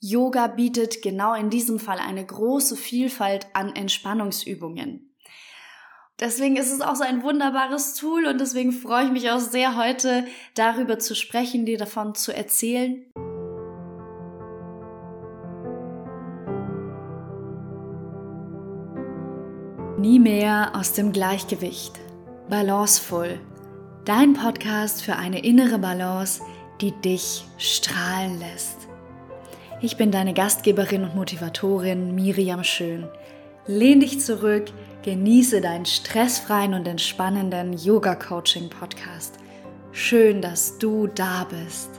Yoga bietet genau in diesem Fall eine große Vielfalt an Entspannungsübungen. Deswegen ist es auch so ein wunderbares Tool und deswegen freue ich mich auch sehr, heute darüber zu sprechen, dir davon zu erzählen. Nie mehr aus dem Gleichgewicht. Balancevoll. Dein Podcast für eine innere Balance, die dich strahlen lässt. Ich bin deine Gastgeberin und Motivatorin Miriam Schön. Lehn dich zurück, genieße deinen stressfreien und entspannenden Yoga-Coaching-Podcast. Schön, dass du da bist.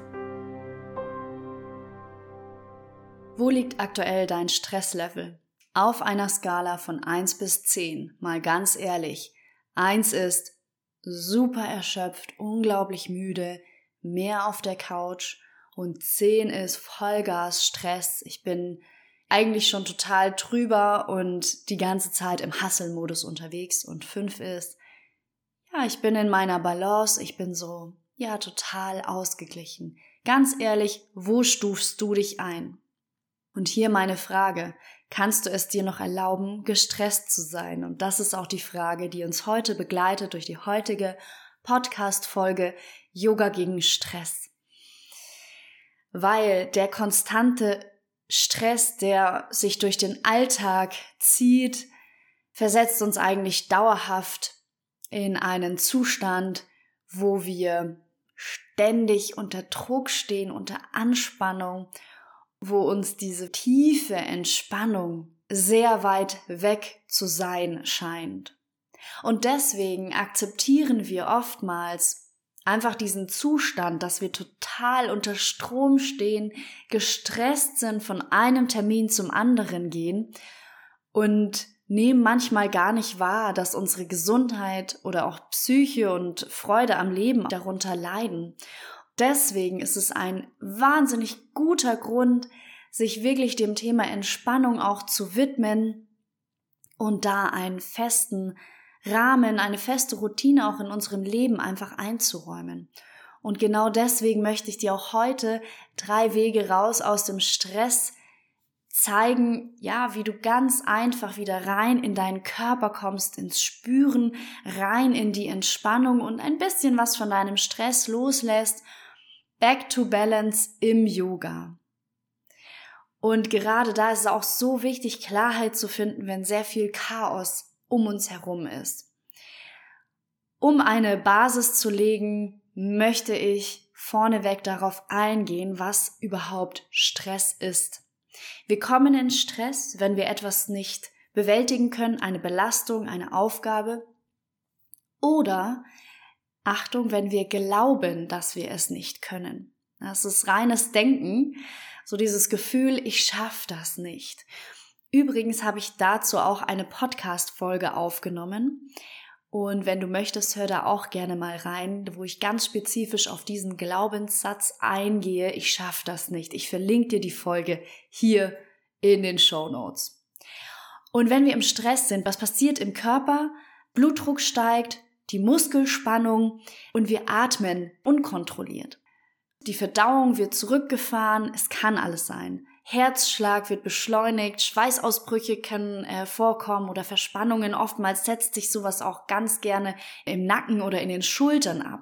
Wo liegt aktuell dein Stresslevel? Auf einer Skala von 1 bis 10, mal ganz ehrlich. 1 ist super erschöpft, unglaublich müde, mehr auf der Couch und 10 ist Vollgas Stress. Ich bin eigentlich schon total drüber und die ganze Zeit im Hustle-Modus unterwegs und 5 ist, ja, ich bin in meiner Balance, ich bin so, ja, total ausgeglichen. Ganz ehrlich, wo stufst du dich ein? Und hier meine Frage, kannst du es dir noch erlauben, gestresst zu sein? Und das ist auch die Frage, die uns heute begleitet durch die heutige Podcast-Folge Yoga gegen Stress. Weil der konstante Stress, der sich durch den Alltag zieht, versetzt uns eigentlich dauerhaft in einen Zustand, wo wir ständig unter Druck stehen, unter Anspannung wo uns diese tiefe Entspannung sehr weit weg zu sein scheint. Und deswegen akzeptieren wir oftmals einfach diesen Zustand, dass wir total unter Strom stehen, gestresst sind, von einem Termin zum anderen gehen und nehmen manchmal gar nicht wahr, dass unsere Gesundheit oder auch Psyche und Freude am Leben darunter leiden. Deswegen ist es ein wahnsinnig guter Grund, sich wirklich dem Thema Entspannung auch zu widmen und da einen festen Rahmen, eine feste Routine auch in unserem Leben einfach einzuräumen. Und genau deswegen möchte ich dir auch heute drei Wege raus aus dem Stress zeigen, ja, wie du ganz einfach wieder rein in deinen Körper kommst, ins Spüren, rein in die Entspannung und ein bisschen was von deinem Stress loslässt Back to Balance im Yoga. Und gerade da ist es auch so wichtig, Klarheit zu finden, wenn sehr viel Chaos um uns herum ist. Um eine Basis zu legen, möchte ich vorneweg darauf eingehen, was überhaupt Stress ist. Wir kommen in Stress, wenn wir etwas nicht bewältigen können, eine Belastung, eine Aufgabe, oder Achtung, wenn wir glauben, dass wir es nicht können. Das ist reines Denken, so dieses Gefühl, ich schaffe das nicht. Übrigens habe ich dazu auch eine Podcast-Folge aufgenommen. Und wenn du möchtest, hör da auch gerne mal rein, wo ich ganz spezifisch auf diesen Glaubenssatz eingehe, ich schaffe das nicht. Ich verlinke dir die Folge hier in den Show Notes. Und wenn wir im Stress sind, was passiert im Körper? Blutdruck steigt, die Muskelspannung und wir atmen unkontrolliert. Die Verdauung wird zurückgefahren, es kann alles sein. Herzschlag wird beschleunigt, Schweißausbrüche können äh, vorkommen oder Verspannungen. Oftmals setzt sich sowas auch ganz gerne im Nacken oder in den Schultern ab.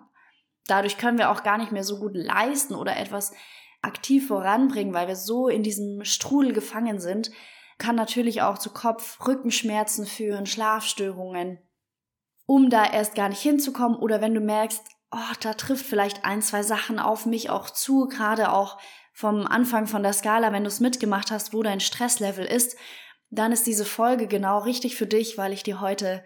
Dadurch können wir auch gar nicht mehr so gut leisten oder etwas aktiv voranbringen, weil wir so in diesem Strudel gefangen sind. Kann natürlich auch zu Kopf, Rückenschmerzen führen, Schlafstörungen, um da erst gar nicht hinzukommen oder wenn du merkst, oh, da trifft vielleicht ein, zwei Sachen auf mich auch zu, gerade auch vom Anfang von der Skala, wenn du es mitgemacht hast, wo dein Stresslevel ist, dann ist diese Folge genau richtig für dich, weil ich dir heute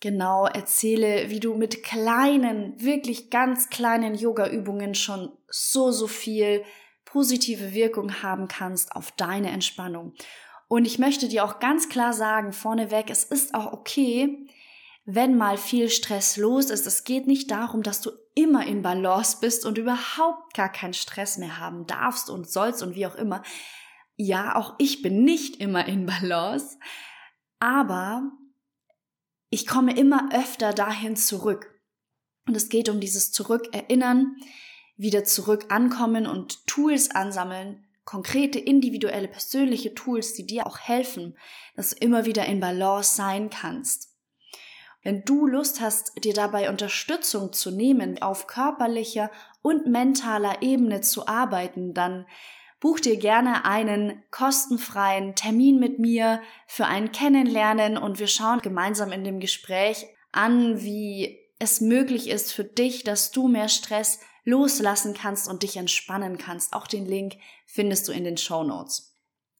genau erzähle, wie du mit kleinen, wirklich ganz kleinen Yoga-Übungen schon so, so viel positive Wirkung haben kannst auf deine Entspannung. Und ich möchte dir auch ganz klar sagen, vorneweg, es ist auch okay, wenn mal viel Stress los ist. Es geht nicht darum, dass du immer in Balance bist und überhaupt gar keinen Stress mehr haben darfst und sollst und wie auch immer. Ja, auch ich bin nicht immer in Balance, aber ich komme immer öfter dahin zurück. Und es geht um dieses Zurückerinnern, wieder zurück ankommen und Tools ansammeln, konkrete, individuelle, persönliche Tools, die dir auch helfen, dass du immer wieder in Balance sein kannst. Wenn du Lust hast, dir dabei Unterstützung zu nehmen, auf körperlicher und mentaler Ebene zu arbeiten, dann buch dir gerne einen kostenfreien Termin mit mir für ein Kennenlernen und wir schauen gemeinsam in dem Gespräch an, wie es möglich ist für dich, dass du mehr Stress loslassen kannst und dich entspannen kannst. Auch den Link findest du in den Show Notes.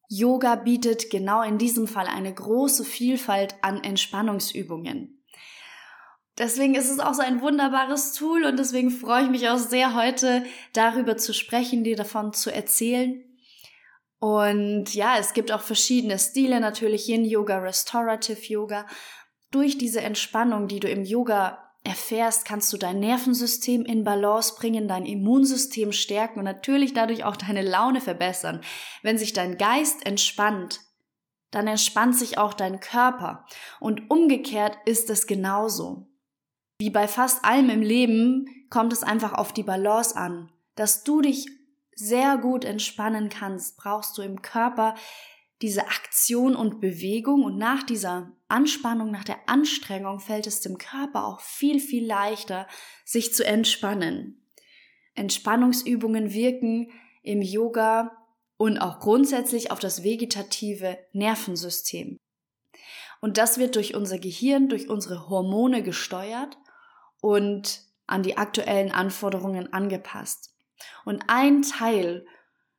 Yoga bietet genau in diesem Fall eine große Vielfalt an Entspannungsübungen. Deswegen ist es auch so ein wunderbares Tool und deswegen freue ich mich auch sehr, heute darüber zu sprechen, dir davon zu erzählen. Und ja, es gibt auch verschiedene Stile, natürlich Yin Yoga, Restorative Yoga. Durch diese Entspannung, die du im Yoga erfährst, kannst du dein Nervensystem in Balance bringen, dein Immunsystem stärken und natürlich dadurch auch deine Laune verbessern. Wenn sich dein Geist entspannt, dann entspannt sich auch dein Körper. Und umgekehrt ist es genauso. Wie bei fast allem im Leben kommt es einfach auf die Balance an. Dass du dich sehr gut entspannen kannst, brauchst du im Körper diese Aktion und Bewegung und nach dieser Anspannung, nach der Anstrengung fällt es dem Körper auch viel, viel leichter, sich zu entspannen. Entspannungsübungen wirken im Yoga und auch grundsätzlich auf das vegetative Nervensystem. Und das wird durch unser Gehirn, durch unsere Hormone gesteuert und an die aktuellen Anforderungen angepasst. Und ein Teil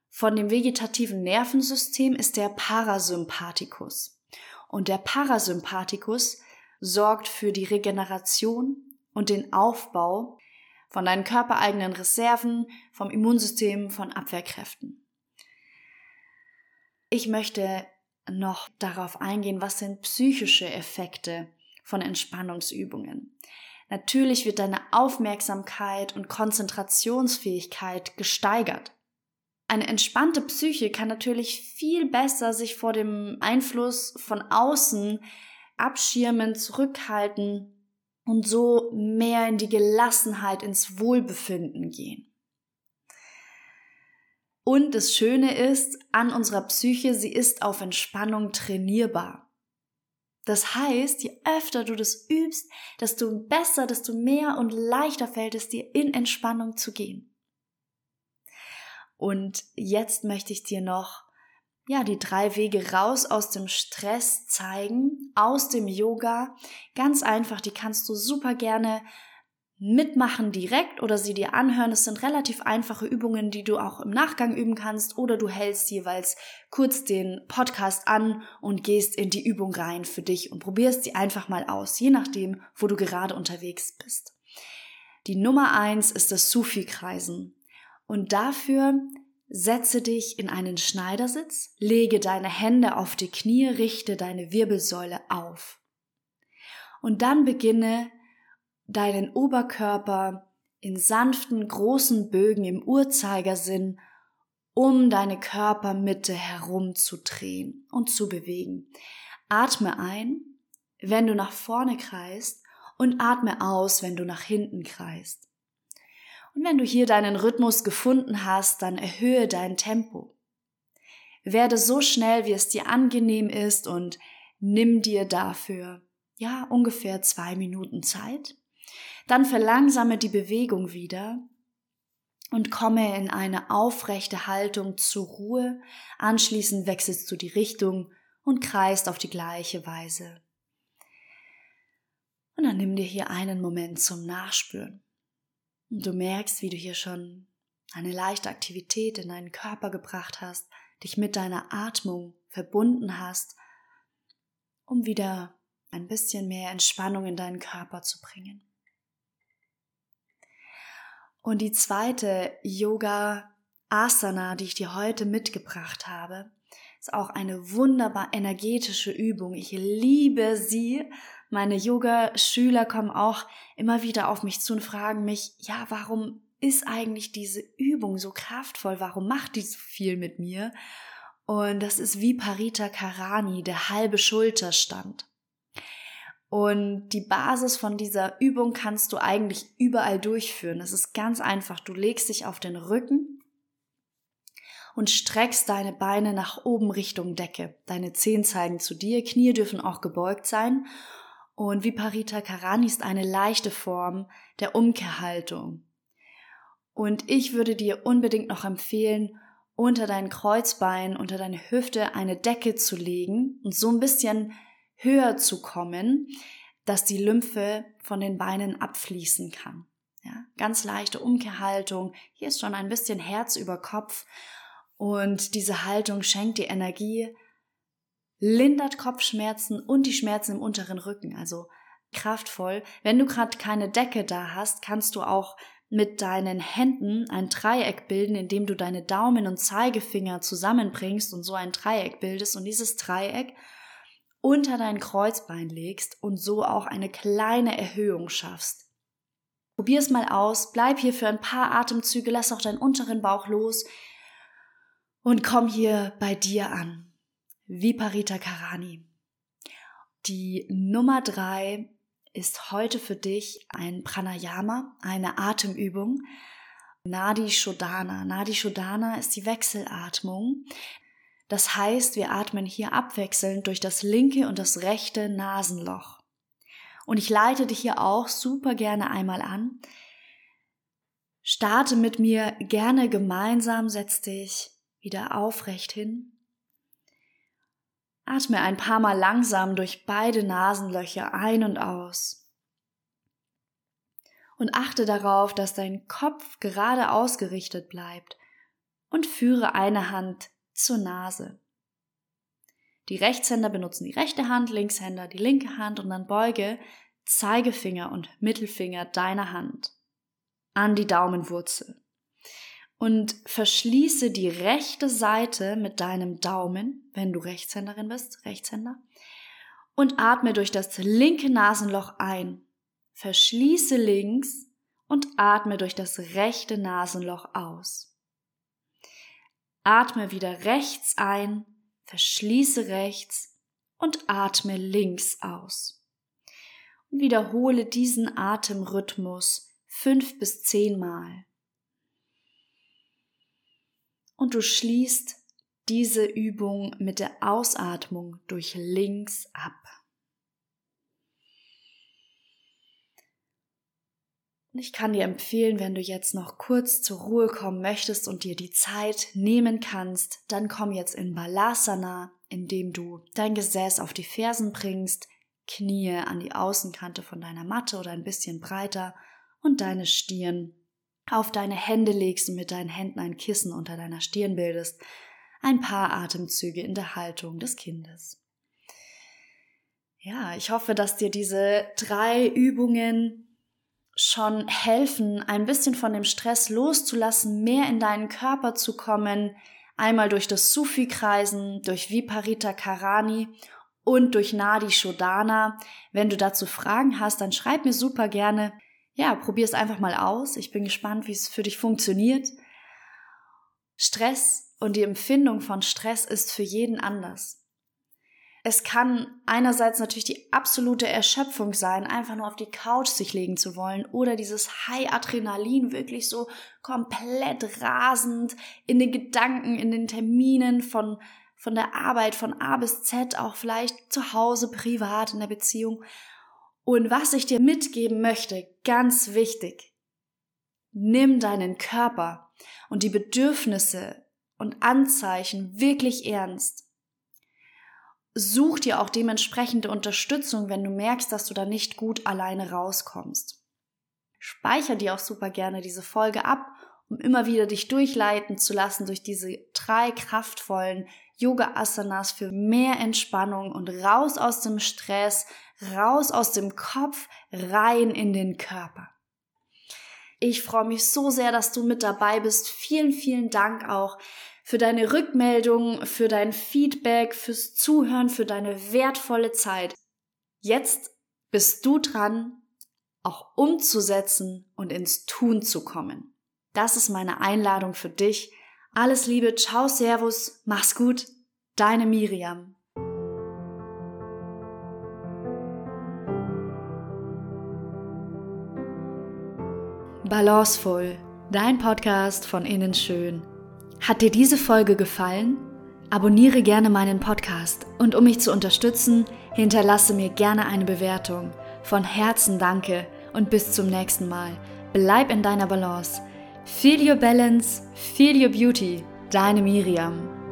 von dem vegetativen Nervensystem ist der Parasympathikus. Und der Parasympathikus sorgt für die Regeneration und den Aufbau von deinen körpereigenen Reserven, vom Immunsystem, von Abwehrkräften. Ich möchte noch darauf eingehen, was sind psychische Effekte von Entspannungsübungen. Natürlich wird deine Aufmerksamkeit und Konzentrationsfähigkeit gesteigert. Eine entspannte Psyche kann natürlich viel besser sich vor dem Einfluss von außen abschirmen, zurückhalten und so mehr in die Gelassenheit, ins Wohlbefinden gehen. Und das Schöne ist an unserer Psyche, sie ist auf Entspannung trainierbar. Das heißt, je öfter du das übst, desto besser, desto mehr und leichter fällt es dir, in Entspannung zu gehen. Und jetzt möchte ich dir noch, ja, die drei Wege raus aus dem Stress zeigen, aus dem Yoga. Ganz einfach, die kannst du super gerne mitmachen direkt oder sie dir anhören. Es sind relativ einfache Übungen, die du auch im Nachgang üben kannst oder du hältst jeweils kurz den Podcast an und gehst in die Übung rein für dich und probierst sie einfach mal aus, je nachdem, wo du gerade unterwegs bist. Die Nummer eins ist das Sufi-Kreisen. Und dafür setze dich in einen Schneidersitz, lege deine Hände auf die Knie, richte deine Wirbelsäule auf. Und dann beginne deinen Oberkörper in sanften, großen Bögen im Uhrzeigersinn um deine Körpermitte herumzudrehen und zu bewegen. Atme ein, wenn du nach vorne kreist und atme aus, wenn du nach hinten kreist. Und wenn du hier deinen Rhythmus gefunden hast, dann erhöhe dein Tempo. Werde so schnell, wie es dir angenehm ist und nimm dir dafür, ja, ungefähr zwei Minuten Zeit. Dann verlangsame die Bewegung wieder und komme in eine aufrechte Haltung zur Ruhe. Anschließend wechselst du die Richtung und kreist auf die gleiche Weise. Und dann nimm dir hier einen Moment zum Nachspüren. Und du merkst, wie du hier schon eine leichte Aktivität in deinen Körper gebracht hast, dich mit deiner Atmung verbunden hast, um wieder ein bisschen mehr Entspannung in deinen Körper zu bringen. Und die zweite Yoga Asana, die ich dir heute mitgebracht habe, ist auch eine wunderbar energetische Übung. Ich liebe sie. Meine Yoga-Schüler kommen auch immer wieder auf mich zu und fragen mich, ja, warum ist eigentlich diese Übung so kraftvoll? Warum macht die so viel mit mir? Und das ist wie Parita Karani, der halbe Schulterstand. Und die Basis von dieser Übung kannst du eigentlich überall durchführen. Es ist ganz einfach. Du legst dich auf den Rücken und streckst deine Beine nach oben Richtung Decke. Deine Zehen zeigen zu dir, Knie dürfen auch gebeugt sein. Und Viparita Karani ist eine leichte Form der Umkehrhaltung. Und ich würde dir unbedingt noch empfehlen, unter dein Kreuzbein, unter deine Hüfte eine Decke zu legen und so ein bisschen höher zu kommen, dass die Lymphe von den Beinen abfließen kann. Ja, ganz leichte Umkehrhaltung. Hier ist schon ein bisschen Herz über Kopf. Und diese Haltung schenkt dir Energie, lindert Kopfschmerzen und die Schmerzen im unteren Rücken. Also kraftvoll. Wenn du gerade keine Decke da hast, kannst du auch mit deinen Händen ein Dreieck bilden, indem du deine Daumen und Zeigefinger zusammenbringst und so ein Dreieck bildest und dieses Dreieck unter dein Kreuzbein legst und so auch eine kleine Erhöhung schaffst. Probier es mal aus, bleib hier für ein paar Atemzüge, lass auch deinen unteren Bauch los und komm hier bei dir an. Viparita Karani. Die Nummer drei ist heute für dich ein Pranayama, eine Atemübung. Nadi Shodana. Nadi Shodana ist die Wechselatmung. Das heißt, wir atmen hier abwechselnd durch das linke und das rechte Nasenloch. Und ich leite dich hier auch super gerne einmal an. Starte mit mir gerne gemeinsam, setz dich wieder aufrecht hin. Atme ein paar Mal langsam durch beide Nasenlöcher ein und aus. Und achte darauf, dass dein Kopf gerade ausgerichtet bleibt und führe eine Hand zur Nase. Die Rechtshänder benutzen die rechte Hand, Linkshänder die linke Hand und dann beuge Zeigefinger und Mittelfinger deiner Hand an die Daumenwurzel und verschließe die rechte Seite mit deinem Daumen, wenn du Rechtshänderin bist, Rechtshänder, und atme durch das linke Nasenloch ein. Verschließe links und atme durch das rechte Nasenloch aus. Atme wieder rechts ein, verschließe rechts und atme links aus. Und wiederhole diesen Atemrhythmus fünf bis zehn Mal und du schließt diese Übung mit der Ausatmung durch links ab. Ich kann dir empfehlen, wenn du jetzt noch kurz zur Ruhe kommen möchtest und dir die Zeit nehmen kannst, dann komm jetzt in Balasana, indem du dein Gesäß auf die Fersen bringst, Knie an die Außenkante von deiner Matte oder ein bisschen breiter und deine Stirn auf deine Hände legst und mit deinen Händen ein Kissen unter deiner Stirn bildest, ein paar Atemzüge in der Haltung des Kindes. Ja, ich hoffe, dass dir diese drei Übungen schon helfen, ein bisschen von dem Stress loszulassen, mehr in deinen Körper zu kommen, einmal durch das Sufi-Kreisen, durch Viparita Karani und durch Nadi Shodana. Wenn du dazu Fragen hast, dann schreib mir super gerne ja, probier es einfach mal aus. Ich bin gespannt, wie es für dich funktioniert. Stress und die Empfindung von Stress ist für jeden anders. Es kann einerseits natürlich die absolute Erschöpfung sein, einfach nur auf die Couch sich legen zu wollen oder dieses High Adrenalin wirklich so komplett rasend in den Gedanken, in den Terminen von, von der Arbeit von A bis Z, auch vielleicht zu Hause, privat, in der Beziehung. Und was ich dir mitgeben möchte, ganz wichtig, nimm deinen Körper und die Bedürfnisse und Anzeichen wirklich ernst. Such dir auch dementsprechende Unterstützung, wenn du merkst, dass du da nicht gut alleine rauskommst. Speicher dir auch super gerne diese Folge ab, um immer wieder dich durchleiten zu lassen durch diese drei kraftvollen Yoga Asanas für mehr Entspannung und raus aus dem Stress, raus aus dem Kopf, rein in den Körper. Ich freue mich so sehr, dass du mit dabei bist. Vielen, vielen Dank auch für deine Rückmeldung, für dein Feedback, fürs Zuhören, für deine wertvolle Zeit. Jetzt bist du dran, auch umzusetzen und ins Tun zu kommen. Das ist meine Einladung für dich. Alles Liebe, ciao, Servus, mach's gut, deine Miriam. Balancevoll, dein Podcast von innen schön. Hat dir diese Folge gefallen? Abonniere gerne meinen Podcast und um mich zu unterstützen, hinterlasse mir gerne eine Bewertung. Von Herzen danke und bis zum nächsten Mal. Bleib in deiner Balance. Feel your balance, feel your beauty. Deine Miriam.